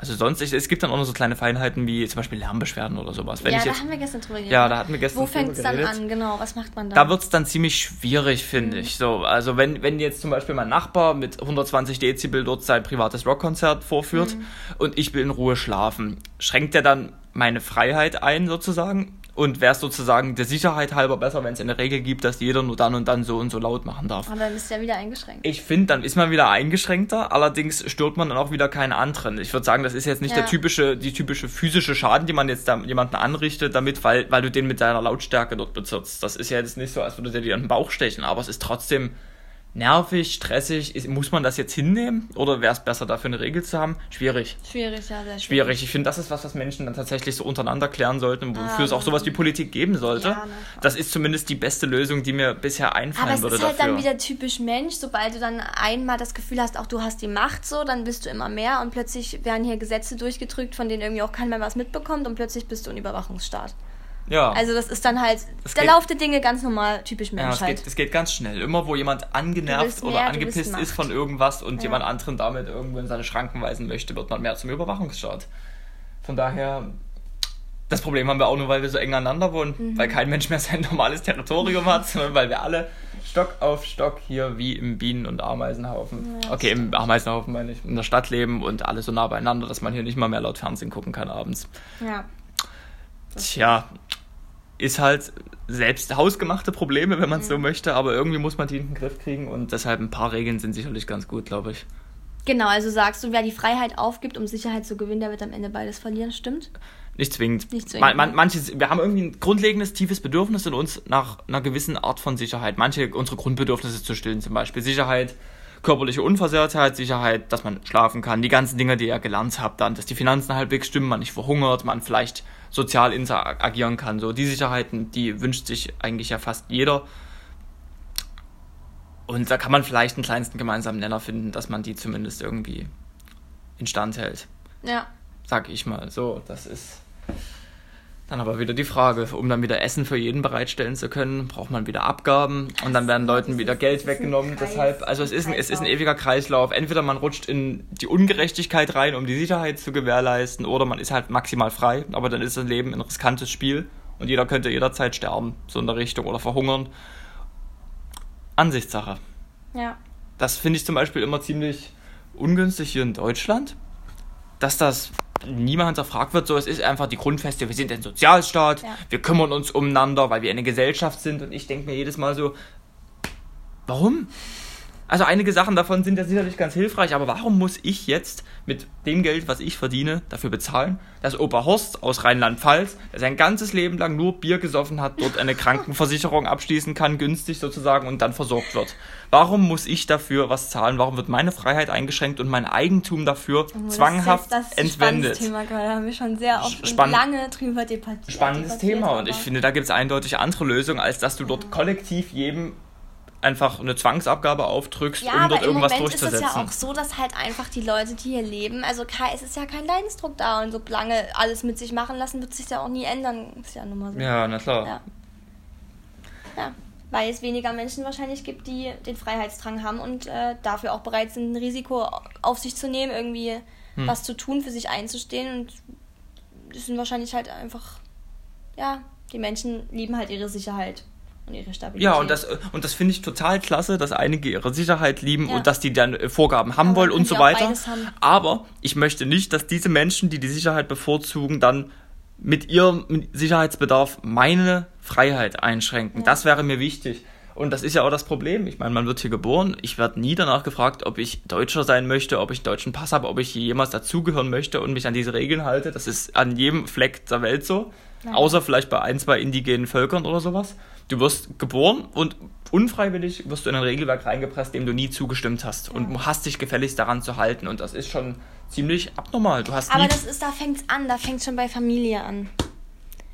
also sonst, es gibt dann auch noch so kleine Feinheiten wie zum Beispiel Lärmbeschwerden oder sowas. Wenn ja, da haben wir gestern drüber geredet. Ja, da hatten wir gestern Wo fängt es dann an, genau? Was macht man da? Da wird es dann ziemlich schwierig, finde mhm. ich. So, also wenn, wenn jetzt zum Beispiel mein Nachbar mit 120 Dezibel dort sein privates Rockkonzert vorführt mhm. und ich will in Ruhe schlafen, schränkt er dann meine Freiheit ein sozusagen? Und wäre es sozusagen der Sicherheit halber besser, wenn es eine Regel gibt, dass jeder nur dann und dann so und so laut machen darf. Aber dann ist ja wieder eingeschränkt. Ich finde, dann ist man wieder eingeschränkter, allerdings stört man dann auch wieder keinen anderen. Ich würde sagen, das ist jetzt nicht ja. der typische, die typische physische Schaden, die man jetzt da jemanden anrichtet, damit, weil, weil du den mit deiner Lautstärke dort bezirzt. Das ist ja jetzt nicht so, als würde der dir an den Bauch stechen, aber es ist trotzdem nervig, stressig. Ist, muss man das jetzt hinnehmen oder wäre es besser, dafür eine Regel zu haben? Schwierig. Schwierig, ja, sehr schwierig. Schwierig. Ich finde, das ist was, was Menschen dann tatsächlich so untereinander klären sollten, wofür ah, es auch sowas wie Politik geben sollte. Ja, das ist zumindest die beste Lösung, die mir bisher einfallen würde. Aber es ist halt dann wieder typisch Mensch, sobald du dann einmal das Gefühl hast, auch du hast die Macht so, dann bist du immer mehr und plötzlich werden hier Gesetze durchgedrückt, von denen irgendwie auch keiner mehr was mitbekommt und plötzlich bist du ein Überwachungsstaat. Ja. Also das ist dann halt das der geht, Lauf der Dinge ganz normal, typisch Menschheit. Ja, es geht, es geht ganz schnell. Immer wo jemand angenervt mehr, oder angepisst ist von irgendwas und ja. jemand anderen damit irgendwo in seine Schranken weisen möchte, wird man mehr zum Überwachungsstaat. Von daher, das Problem haben wir auch nur, weil wir so eng aneinander wohnen, mhm. weil kein Mensch mehr sein normales Territorium hat, sondern weil wir alle Stock auf Stock hier wie im Bienen- und Ameisenhaufen. Ja, okay, im Ameisenhaufen meine ich, in der Stadt leben und alle so nah beieinander, dass man hier nicht mal mehr laut Fernsehen gucken kann abends. Ja. Tja, ist halt selbst hausgemachte Probleme, wenn man es mhm. so möchte, aber irgendwie muss man die in den Griff kriegen und deshalb ein paar Regeln sind sicherlich ganz gut, glaube ich. Genau, also sagst du, wer die Freiheit aufgibt, um Sicherheit zu gewinnen, der wird am Ende beides verlieren, stimmt? Nicht zwingend. Nicht zwingend, Man, man, ne? manches, wir haben irgendwie ein grundlegendes, tiefes Bedürfnis in uns nach einer gewissen Art von Sicherheit. Manche unsere Grundbedürfnisse zu stillen, zum Beispiel Sicherheit, körperliche Unversehrtheit, Sicherheit, dass man schlafen kann, die ganzen Dinge, die ihr gelernt habt, dann, dass die Finanzen halbwegs stimmen, man nicht verhungert, man vielleicht sozial interagieren kann. So die Sicherheiten, die wünscht sich eigentlich ja fast jeder. Und da kann man vielleicht einen kleinsten gemeinsamen Nenner finden, dass man die zumindest irgendwie instand hält Ja. sag ich mal. So, das ist dann aber wieder die Frage, um dann wieder Essen für jeden bereitstellen zu können, braucht man wieder Abgaben und dann werden Leuten wieder Geld weggenommen. Deshalb, also es ist, ein, es ist ein ewiger Kreislauf. Entweder man rutscht in die Ungerechtigkeit rein, um die Sicherheit zu gewährleisten, oder man ist halt maximal frei, aber dann ist das Leben ein riskantes Spiel und jeder könnte jederzeit sterben, so in der Richtung, oder verhungern. Ansichtssache. Ja. Das finde ich zum Beispiel immer ziemlich ungünstig hier in Deutschland, dass das niemand hinterfragt wird. So, es ist einfach die Grundfeste, wir sind ein Sozialstaat, Ja. wir kümmern uns umeinander, weil wir eine Gesellschaft sind. Und ich denke mir jedes Mal so, warum? Also einige Sachen davon sind ja sicherlich ganz hilfreich, aber warum muss ich jetzt mit dem Geld, was ich verdiene, dafür bezahlen, dass Opa Horst aus Rheinland-Pfalz, der sein ganzes Leben lang nur Bier gesoffen hat, dort eine Krankenversicherung abschließen kann, günstig sozusagen, und dann versorgt wird? Warum muss ich dafür was zahlen? Warum wird meine Freiheit eingeschränkt und mein Eigentum dafür Oh, zwanghaft das ist, das ist ein entwendet? spannendes Thema gerade. Da haben wir schon sehr oft Spann- lange drüber debattiert. spannendes debattiert, Thema und ich finde, da gibt es eindeutig andere Lösungen, als dass du dort kollektiv jedem einfach eine Zwangsabgabe aufdrückst, Ja, um aber dort im irgendwas Moment ist es durchzusetzen. ja auch so, dass halt einfach die Leute, die hier leben, also es ist ja kein Leidensdruck da und solange alles mit sich machen lassen, wird sich ja auch nie ändern. Ist ja nun mal so. ja, na klar. Ja. Ja, weil es weniger Menschen wahrscheinlich gibt, die den Freiheitsdrang haben und äh, dafür auch bereit sind, ein Risiko auf sich zu nehmen, irgendwie Hm. was zu tun, für sich einzustehen. Und das sind wahrscheinlich halt einfach, ja, die Menschen lieben halt ihre Sicherheit und ihre Stabilität. Ja, und das, und das finde ich total klasse, dass einige ihre Sicherheit lieben Ja. und dass die dann äh, Vorgaben haben Aber wollen und so weiter. Aber ich möchte nicht, dass diese Menschen, die die Sicherheit bevorzugen, dann mit ihrem Sicherheitsbedarf meine Freiheit einschränken. Ja. Das wäre mir wichtig. Und das ist ja auch das Problem. Ich meine, man wird hier geboren. Ich werde nie danach gefragt, ob ich Deutscher sein möchte, ob ich einen deutschen Pass habe, ob ich jemals dazugehören möchte und mich an diese Regeln halte. Das ist an jedem Fleck der Welt so. Ja. Außer vielleicht bei ein, zwei indigenen Völkern oder sowas. Du wirst geboren und unfreiwillig wirst du in ein Regelwerk reingepresst, dem du nie zugestimmt hast. Und hast dich gefälligst daran zu halten. Und das ist schon ziemlich abnormal. Du hast Aber das ist, da fängt's an, da fängt's schon bei Familie an.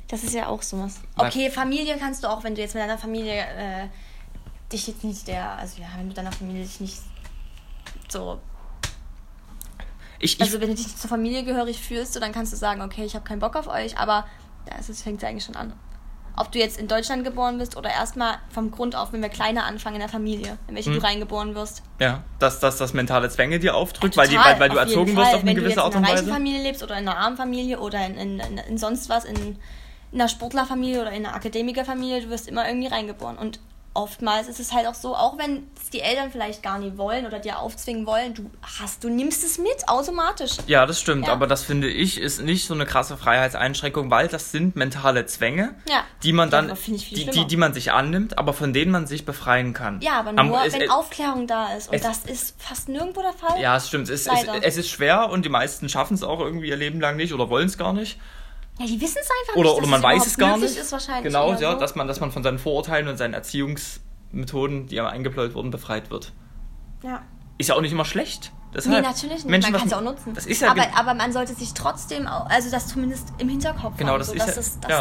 Das ist ja auch sowas. Okay, Familie kannst du auch, wenn du jetzt mit deiner Familie äh, dich jetzt nicht der, also ja, wenn du deiner Familie dich nicht so, ich, ich, also wenn du dich nicht zur Familie gehörig fühlst, so, dann kannst du sagen, okay, ich habe keinen Bock auf euch, aber da ist es fängt ja eigentlich schon an. Ob du jetzt in Deutschland geboren bist oder erstmal vom Grund auf, wenn wir kleiner anfangen in der Familie, in welche Hm. du reingeboren wirst. ja, dass, dass das mentale Zwänge dir aufdrückt, weil, die, weil, weil du auf erzogen wirst Fall. auf eine Wenn gewisse du Art und in einer reichen Weise. Familie lebst oder in einer armen Familie oder in, in, in, in sonst was, in, in einer Sportlerfamilie oder in einer Akademikerfamilie, du wirst immer irgendwie reingeboren. Und oftmals ist es halt auch so, auch wenn es die Eltern vielleicht gar nicht wollen oder dir aufzwingen wollen, du hast, du nimmst es mit automatisch. Ja, das stimmt, Ja. aber das finde ich ist nicht so eine krasse Freiheitseinschränkung, weil das sind mentale Zwänge, Ja. die man Ja, dann, viel die, die, die man sich annimmt, aber von denen man sich befreien kann. Ja, aber Am- nur, es- wenn es- Aufklärung da ist. Und es- das ist fast nirgendwo der Fall. Ja, es stimmt. Es, es ist schwer und die meisten schaffen es auch irgendwie ihr Leben lang nicht oder wollen es gar nicht. Ja, die wissen es einfach Oder, nicht. oder man weiß es gar nicht. Ist wahrscheinlich genau, ja, so. dass man, dass man von seinen Vorurteilen und seinen Erziehungsmethoden, die einem eingebläut wurden, befreit wird. ja. Ist ja auch nicht immer schlecht. Nee, Deshalb, natürlich nicht. Menschen, man kann es was- auch nutzen. Das ist ja aber, aber man sollte sich trotzdem, auch, also das zumindest im Hinterkopf Genau, haben, das so, ist dass ja- es dass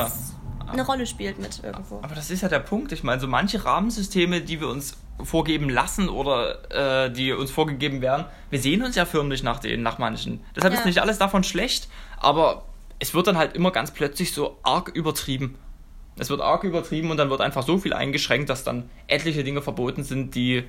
ja. eine Rolle spielt mit irgendwo. Aber das ist ja der Punkt. Ich meine, so manche Rahmensysteme, die wir uns vorgeben lassen oder äh, die uns vorgegeben werden, wir sehen uns ja förmlich nach denen, nach manchen. Deshalb Ja. ist nicht alles davon schlecht, aber es wird dann halt immer ganz plötzlich so arg übertrieben. Es wird arg übertrieben und dann wird einfach so viel eingeschränkt, dass dann etliche Dinge verboten sind, die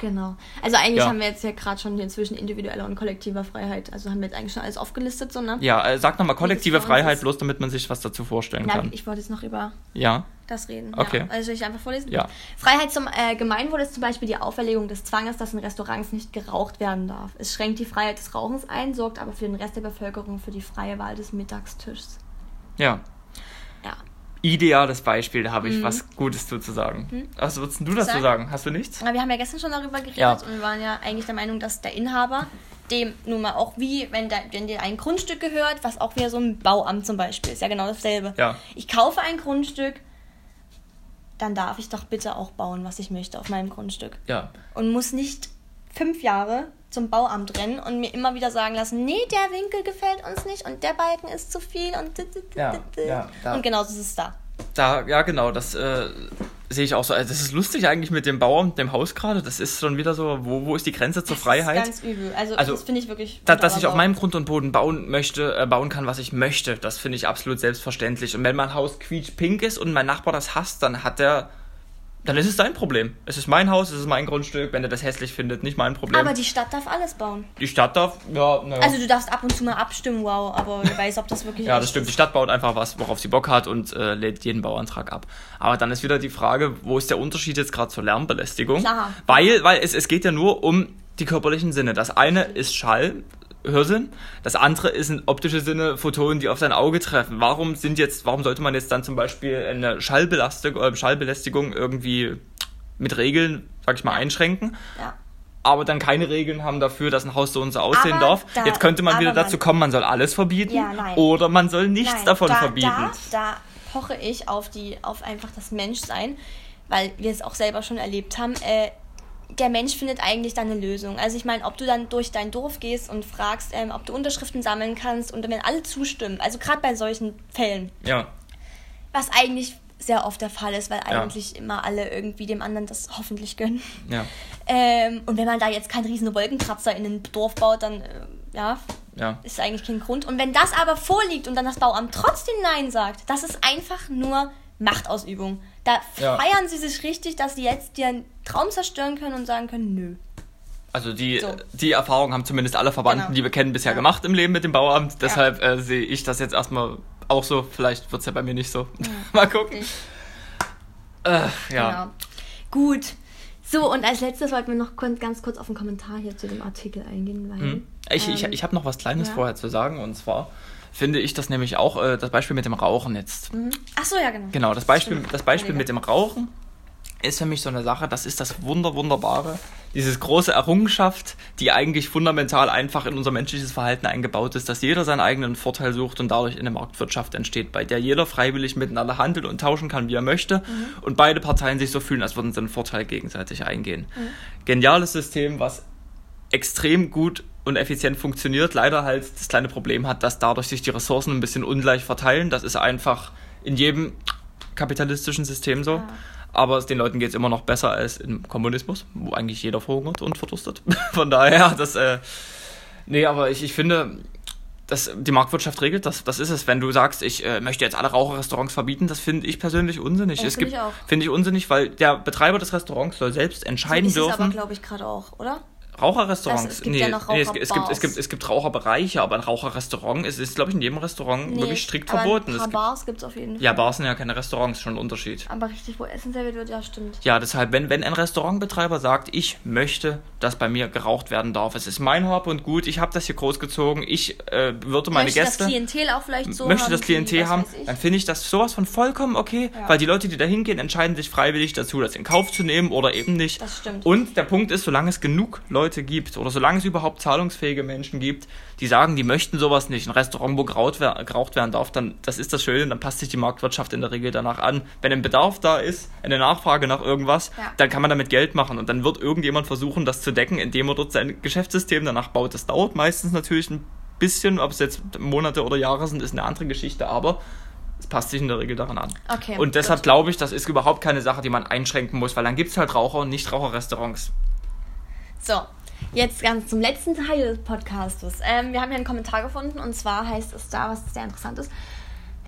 Genau. Also eigentlich Ja. haben wir jetzt ja gerade schon hier zwischen individueller und kollektiver Freiheit, also haben wir jetzt eigentlich schon alles aufgelistet, so, ne? Ja, äh, sag nochmal kollektive Freiheit, bloß damit man sich was dazu vorstellen Na, kann. ich wollte jetzt noch über Ja, das reden. Okay. Ja. Also soll ich einfach vorlesen? Ja. Freiheit zum äh, Gemeinwohl ist zum Beispiel die Auferlegung des Zwanges, dass in Restaurants nicht geraucht werden darf. Es schränkt die Freiheit des Rauchens ein, sorgt aber für den Rest der Bevölkerung für die freie Wahl des Mittagstischs. ja. Ideales Beispiel, da habe ich was Gutes zu sagen. Was würdest du dazu Sagen? sagen? Hast du nichts? Aber wir haben ja gestern schon darüber geredet Ja. und wir waren ja eigentlich der Meinung, dass der Inhaber dem nun mal auch wie, wenn, der, wenn dir ein Grundstück gehört, was auch wieder so ein Bauamt zum Beispiel ist, ja genau dasselbe. Ja. Ich kaufe ein Grundstück, dann darf ich doch bitte auch bauen, was ich möchte auf meinem Grundstück. Ja. Und muss nicht fünf Jahre zum Bauamt rennen und mir immer wieder sagen lassen, nee, der Winkel gefällt uns nicht und der Balken ist zu viel und Ja, ja, da- und genauso ist es da. Da, ja, genau, das äh, sehe ich auch so. Also, das ist lustig eigentlich mit dem Bauamt, dem Haus gerade. Das ist schon wieder so, wo, wo ist die Grenze zur Freiheit? Das ist ganz übel. Also, Also, das finde ich wirklich. Da, dass ich auf meinem Grund und Boden bauen möchte, äh, bauen kann, was ich möchte, das finde ich absolut selbstverständlich. Und wenn mein Haus quietschpink ist und mein Nachbar das hasst, dann hat er, dann ist es sein Problem. Es ist mein Haus, es ist mein Grundstück. Wenn er das hässlich findet, nicht mein Problem. Aber die Stadt darf alles bauen. die Stadt darf, ja, naja. Also du darfst ab und zu mal abstimmen, wow, aber wer weiß, ob das wirklich ja, das stimmt. Die. Stadt baut einfach was, worauf sie Bock hat und äh, lädt jeden Bauantrag ab. Aber dann ist wieder die Frage, wo ist der Unterschied jetzt gerade zur Lärmbelästigung? Klar. Weil, weil es, es geht ja nur um die körperlichen Sinne. Das eine ist Schall, Hörsinn, das andere ist in optische Sinne Photonen, die auf dein Auge treffen. Warum sind jetzt, warum sollte man jetzt dann zum Beispiel eine Schallbelastung, äh, Schallbelästigung irgendwie mit Regeln, sag ich mal, einschränken? Ja. aber dann keine Regeln haben dafür, dass ein Haus so und so aussehen Aber darf. da- Jetzt könnte man wieder dazu kommen, man soll alles verbieten Ja, oder man soll nichts Nein, davon da, verbieten. Da, da poche ich auf, die, auf einfach das Menschsein, weil wir es auch selber schon erlebt haben. Äh, der Mensch findet eigentlich dann eine Lösung. Also ich meine, ob du dann durch dein Dorf gehst und fragst, ähm, ob du Unterschriften sammeln kannst und wenn alle zustimmen, also gerade bei solchen Fällen, Ja, was eigentlich sehr oft der Fall ist, weil Ja. eigentlich immer alle irgendwie dem anderen das hoffentlich gönnen. ja, Ähm, und wenn man da jetzt keinen riesen Wolkenkratzer in ein Dorf baut, dann äh, ja, ja. ist eigentlich kein Grund. Und wenn das aber vorliegt und dann das Bauamt trotzdem Nein sagt, das ist einfach nur Machtausübung. Da Ja. feiern sie sich richtig, dass sie jetzt ihren Traum zerstören können und sagen können, nö. Also die, So. die Erfahrung haben zumindest alle Verwandten, Genau. die wir kennen, bisher Ja. gemacht im Leben mit dem Bauamt. Deshalb äh, sehe ich das jetzt erstmal auch so. Vielleicht wird es ja bei mir nicht so. Mal gucken. Äh, ja. Genau. Gut. So, und als letztes wollten wir noch ganz kurz auf einen Kommentar hier zu dem Artikel eingehen, weil. Hm. Ich, ich, ähm, ich habe noch was Kleines ja. vorher zu sagen und zwar finde ich das nämlich auch, äh, das Beispiel mit dem Rauchen jetzt. Ach so, ja, genau. Genau, das Beispiel, Stimmt. das Beispiel mit dem Rauchen ist für mich so eine Sache, das ist das Wunder, Wunderbare. Dieses große Errungenschaft, die eigentlich fundamental einfach in unser menschliches Verhalten eingebaut ist, dass jeder seinen eigenen Vorteil sucht und dadurch eine Marktwirtschaft entsteht, bei der jeder freiwillig miteinander handeln und tauschen kann, wie er möchte und beide Parteien sich so fühlen, als würden sie einen Vorteil gegenseitig eingehen. Geniales System, was extrem gut und effizient funktioniert, leider halt das kleine Problem hat, dass dadurch sich die Ressourcen ein bisschen ungleich verteilen. Das ist einfach in jedem kapitalistischen System so. Aber den Leuten geht es immer noch besser als im Kommunismus, wo eigentlich jeder verhungert und verdurstet. Von daher, das, äh, nee, aber ich, ich finde, dass die Marktwirtschaft regelt, das, das ist es. Wenn du sagst, ich äh, möchte jetzt alle Raucherrestaurants verbieten, das finde ich persönlich unsinnig. Ja, es finde gibt, finde ich unsinnig, weil der Betreiber des Restaurants soll selbst entscheiden ist es dürfen. aber, glaube ich, gerade auch, oder? Raucherrestaurants? Also, es gibt ja noch nee, es, es, gibt, es, gibt, es gibt Raucherbereiche, aber ein Raucherrestaurant ist, ist glaube ich, in jedem Restaurant wirklich strikt aber verboten. Ein paar Bars gibt es auf jeden Fall. ja, Bars sind ja keine Restaurants, schon ein Unterschied. Aber richtig, wo Essen serviert wird, ja, stimmt. Ja, deshalb, wenn, wenn ein Restaurantbetreiber sagt, ich möchte, dass bei mir geraucht werden darf, es ist mein Hab und Gut, ich habe das hier großgezogen, ich äh, würde meine möchte Gäste das Klientel auch vielleicht so möchte haben, das wie, Klientel was haben, dann finde ich das sowas von vollkommen okay, Ja. weil die Leute, die da hingehen, entscheiden sich freiwillig dazu, das in Kauf zu nehmen oder eben nicht. Das stimmt. Und der Punkt ist, solange es genug Leute gibt oder solange es überhaupt zahlungsfähige Menschen gibt, die sagen, die möchten sowas nicht, ein Restaurant, wo geraucht, wer- geraucht werden darf, dann das ist das Schöne, dann passt sich die Marktwirtschaft in der Regel danach an. Wenn ein Bedarf da ist, eine Nachfrage nach irgendwas, Ja. dann kann man damit Geld machen und dann wird irgendjemand versuchen, das zu decken, indem er dort sein Geschäftssystem danach baut. Das dauert meistens natürlich ein bisschen, ob es jetzt Monate oder Jahre sind, ist eine andere Geschichte, aber es passt sich in der Regel daran an. Okay, und deshalb glaube ich, das ist überhaupt keine Sache, die man einschränken muss, weil dann gibt es halt Raucher und Nicht-Raucher-Restaurants. So, jetzt ganz zum letzten Teil des Podcastes. Ähm, wir haben hier einen Kommentar gefunden und zwar heißt es da, was sehr interessant ist.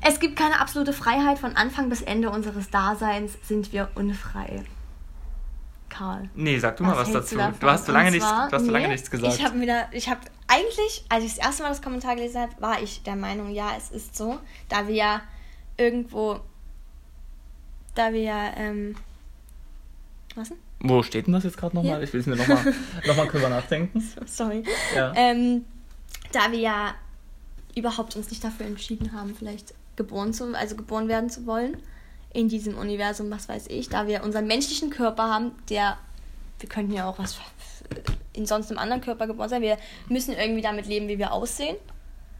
Es gibt keine absolute Freiheit. Von Anfang bis Ende unseres Daseins sind wir unfrei. Karl. Nee, sag du mal was, dazu. davon? Du hast so lange, nichts, du hast so lange nee, nichts gesagt. Ich habe wieder, ich habe eigentlich, als ich das erste Mal das Kommentar gelesen habe, war ich der Meinung, ja, es ist so, da wir ja irgendwo, da wir ja, ähm, was denn? Wo steht denn das jetzt gerade nochmal? Hier. Ich will es mir nochmal noch mal drüber nachdenken. Sorry. Ja. Ähm, da wir ja überhaupt uns nicht dafür entschieden haben, vielleicht geboren zu, also geboren werden zu wollen in diesem Universum, was weiß ich, da wir unseren menschlichen Körper haben, der wir könnten ja auch was in sonst einem anderen Körper geboren sein. Wir müssen irgendwie damit leben, wie wir aussehen.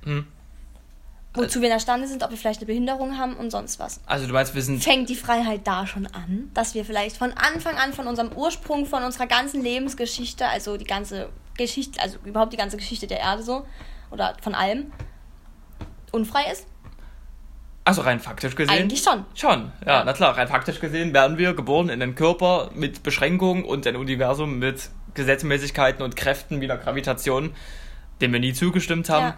Hm. Wozu wir in der Stande sind, ob wir vielleicht eine Behinderung haben und sonst was. Also du meinst, wir sind. Fängt die Freiheit da schon an, dass wir vielleicht von Anfang an, von unserem Ursprung, von unserer ganzen Lebensgeschichte, also die ganze Geschichte, also überhaupt die ganze Geschichte der Erde so, oder von allem, unfrei ist? Also rein faktisch gesehen? Eigentlich schon. Schon, ja, ja, na klar. Rein faktisch gesehen werden wir geboren in einen Körper mit Beschränkungen und ein Universum mit Gesetzmäßigkeiten und Kräften wie der Gravitation, dem wir nie zugestimmt haben. Ja.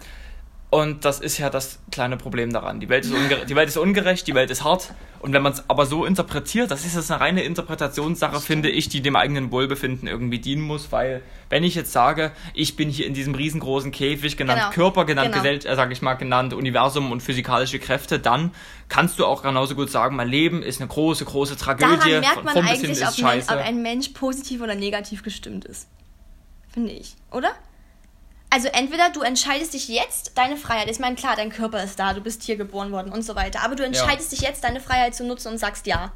Und das ist ja das kleine Problem daran. Die Welt ist, die Welt ist ungerecht, die Welt ist hart. Und wenn man es aber so interpretiert, das ist jetzt eine reine Interpretationssache, finde ich, die dem eigenen Wohlbefinden irgendwie dienen muss. Weil, wenn ich jetzt sage, ich bin hier in diesem riesengroßen Käfig, genannt genau. Körper, genannt genau. Gesell äh, sag ich mal, genannt Universum und physikalische Kräfte, dann kannst du auch genauso gut sagen, mein Leben ist eine große, große Tragödie. Daran merkt man eigentlich, ob, ein, ob ein Mensch positiv oder negativ gestimmt ist. Finde ich, oder? Also entweder du entscheidest dich jetzt, deine Freiheit, ich meine, klar, dein Körper ist da, du bist hier geboren worden und so weiter, aber du entscheidest ja. dich jetzt, deine Freiheit zu nutzen und sagst ja.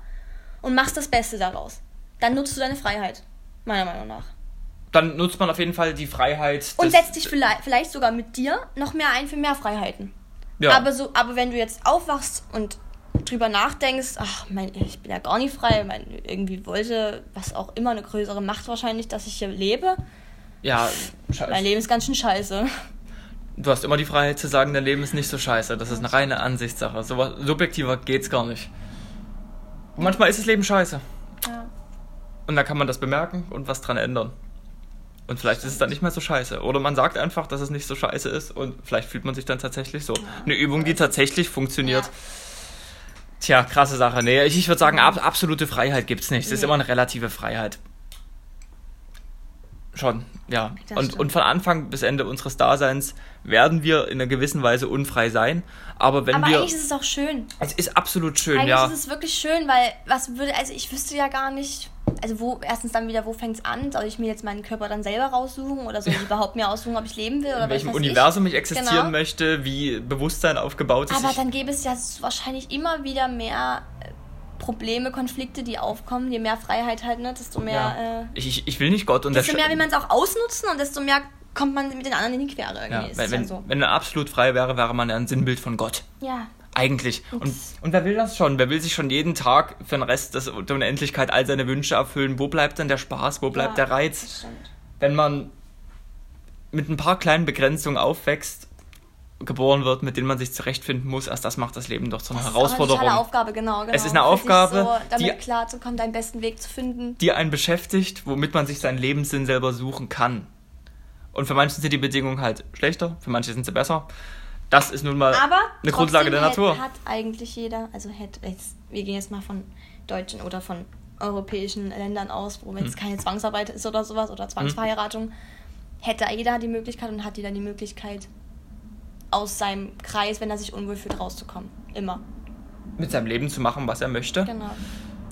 Und machst das Beste daraus. Dann nutzt du deine Freiheit, meiner Meinung nach. Dann nutzt man auf jeden Fall die Freiheit. Und setzt dich vielleicht, vielleicht sogar mit dir noch mehr ein für mehr Freiheiten. Ja. Aber, so, aber wenn du jetzt aufwachst und drüber nachdenkst, ach, mein, ich bin ja gar nicht frei, mein, irgendwie wollte, was auch immer, eine größere Macht wahrscheinlich, dass ich hier lebe, ja, scheiße. Mein Leben ist ganz schön scheiße. Du hast immer die Freiheit zu sagen, dein Leben ist nicht so scheiße. Das ist eine reine Ansichtssache. So subjektiver geht's gar nicht. Und manchmal ist das Leben scheiße. Ja. Und da kann man das bemerken und was dran ändern. Und vielleicht ist es dann nicht mehr so scheiße. Oder man sagt einfach, dass es nicht so scheiße ist und vielleicht fühlt man sich dann tatsächlich so. Eine Übung, die tatsächlich funktioniert. Ja. Tja, krasse Sache. Nee, ich, ich würde sagen, ab, absolute Freiheit gibt's nicht. Es ist immer eine relative Freiheit. Schon, ja. Und, und von Anfang bis Ende unseres Daseins werden wir in einer gewissen Weise unfrei sein. Aber wenn Aber wir. eigentlich ist es auch schön. Es ist absolut schön, eigentlich ja. Eigentlich ist es wirklich schön, weil was würde, also ich wüsste ja gar nicht, also wo, erstens dann wieder, wo fängt es an? Soll ich mir jetzt meinen Körper dann selber raussuchen oder soll ich überhaupt mir aussuchen, ob ich leben will oder In welchem Universum ich, ich existieren genau. möchte, wie Bewusstsein aufgebaut ist. Aber dann gäbe es ja wahrscheinlich immer wieder mehr Probleme, Konflikte, die aufkommen, je mehr Freiheit halt, ne, desto mehr. Ja. Äh, ich, ich will nicht Gott unterstellen. Desto mehr will man es auch ausnutzen und desto mehr kommt man mit den anderen in die Quere. Irgendwie. Ja, wenn, wenn, so. wenn er absolut frei wäre, wäre man ja ein Sinnbild von Gott. Ja. Eigentlich. Und, und wer will das schon? Wer will sich schon jeden Tag für den Rest des, der Unendlichkeit all seine Wünsche erfüllen? Wo bleibt denn der Spaß? Wo bleibt ja, der Reiz? Wenn man mit ein paar kleinen Begrenzungen aufwächst geboren wird, mit denen man sich zurechtfinden muss, erst das macht das Leben doch zu einer das Herausforderung. Ist eine Aufgabe, genau, genau. Es ist eine Aufgabe, so, damit die, klarzukommen, deinen besten Weg zu finden. Die einen beschäftigt, womit man sich seinen Lebenssinn selber suchen kann. Und für manche sind die Bedingungen halt schlechter, für manche sind sie besser. Das ist nun mal Aber eine Grundlage der Natur. hat eigentlich jeder, also hätte jetzt, wir gehen jetzt mal von deutschen oder von europäischen Ländern aus, wo jetzt hm. keine Zwangsarbeit ist oder sowas oder Zwangsverheiratung, hm. hätte jeder die Möglichkeit und hat jeder die Möglichkeit, aus seinem Kreis, wenn er sich unwohl fühlt, rauszukommen. Immer. Mit seinem Leben zu machen, was er möchte. Genau.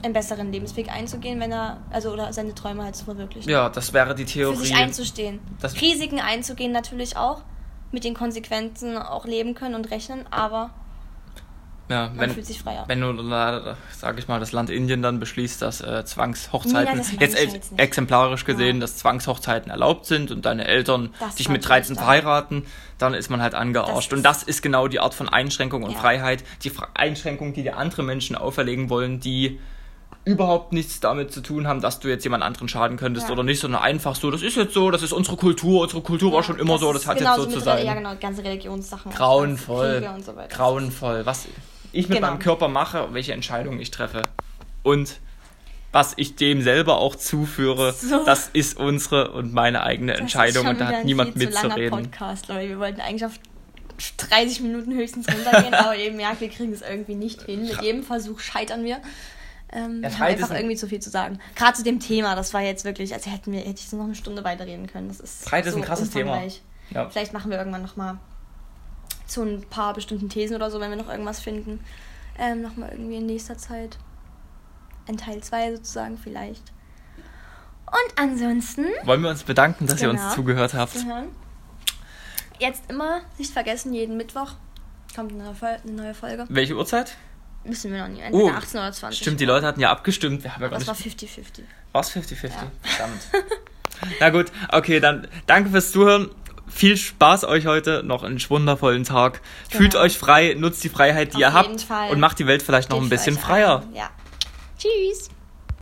Einen besseren Lebensweg einzugehen, wenn er, also oder seine Träume halt zu verwirklichen. Ja, das wäre die Theorie. Für sich einzustehen. Das Risiken einzugehen natürlich auch, mit den Konsequenzen auch leben können und rechnen, aber ja, Man wenn, fühlt sich freier. Wenn du, sage ich mal, das Land Indien dann beschließt, dass äh, Zwangshochzeiten, nee, das jetzt ex exemplarisch gesehen, ja. dass Zwangshochzeiten erlaubt sind und deine Eltern das dich mit 13 verheiraten, dann ist man halt angearscht. Das und das ist genau die Art von Einschränkung und ja. Freiheit, die Einschränkung, die dir andere Menschen auferlegen wollen, die überhaupt nichts damit zu tun haben, dass du jetzt jemand anderen schaden könntest ja. oder nicht, sondern einfach so, das ist jetzt so, das ist unsere Kultur, unsere Kultur war schon immer so, das hat jetzt so zu sein. Ja, genau, ganze Religionssachen. Grauenvoll. So grauenvoll. Was, ich mit genau. meinem Körper mache, welche Entscheidungen ich treffe. Und was ich dem selber auch zuführe, so. das ist unsere und meine eigene das Entscheidung und da hat niemand mitzureden. Podcast, Leute. Wir wollten eigentlich auf 30 Minuten höchstens runtergehen, aber eben merkt, wir kriegen es irgendwie nicht hin. Mit jedem Versuch scheitern wir. Ähm, wir haben einfach irgendwie zu viel zu sagen. Gerade zu dem Thema, das war jetzt wirklich, als hätten wir, hätte ich so noch eine Stunde weiterreden können. Das ist Freiheit so ist ein krasses Thema. Ja. Vielleicht machen wir irgendwann nochmal zu ein paar bestimmten Thesen oder so, wenn wir noch irgendwas finden. Ähm, nochmal irgendwie in nächster Zeit. In Teil 2 sozusagen vielleicht. Und ansonsten. Wollen wir uns bedanken, dass genau, ihr uns genau, zugehört habt. Jetzt immer nicht vergessen, jeden Mittwoch kommt eine neue, Fol eine neue Folge. Welche Uhrzeit? Wissen wir noch nicht. Entweder Oh, 18 oder 20. Stimmt, die Leute hatten ja abgestimmt. Wir haben ja Das war 50-50. War's 50-50? Verdammt. Na gut, okay, dann danke fürs Zuhören. Viel Spaß euch heute, noch einen wundervollen Tag. Fühlt Genau. euch frei, nutzt die Freiheit, die Auf ihr habt Fall. und macht die Welt vielleicht noch ein bisschen freier. ein. Ja. Tschüss.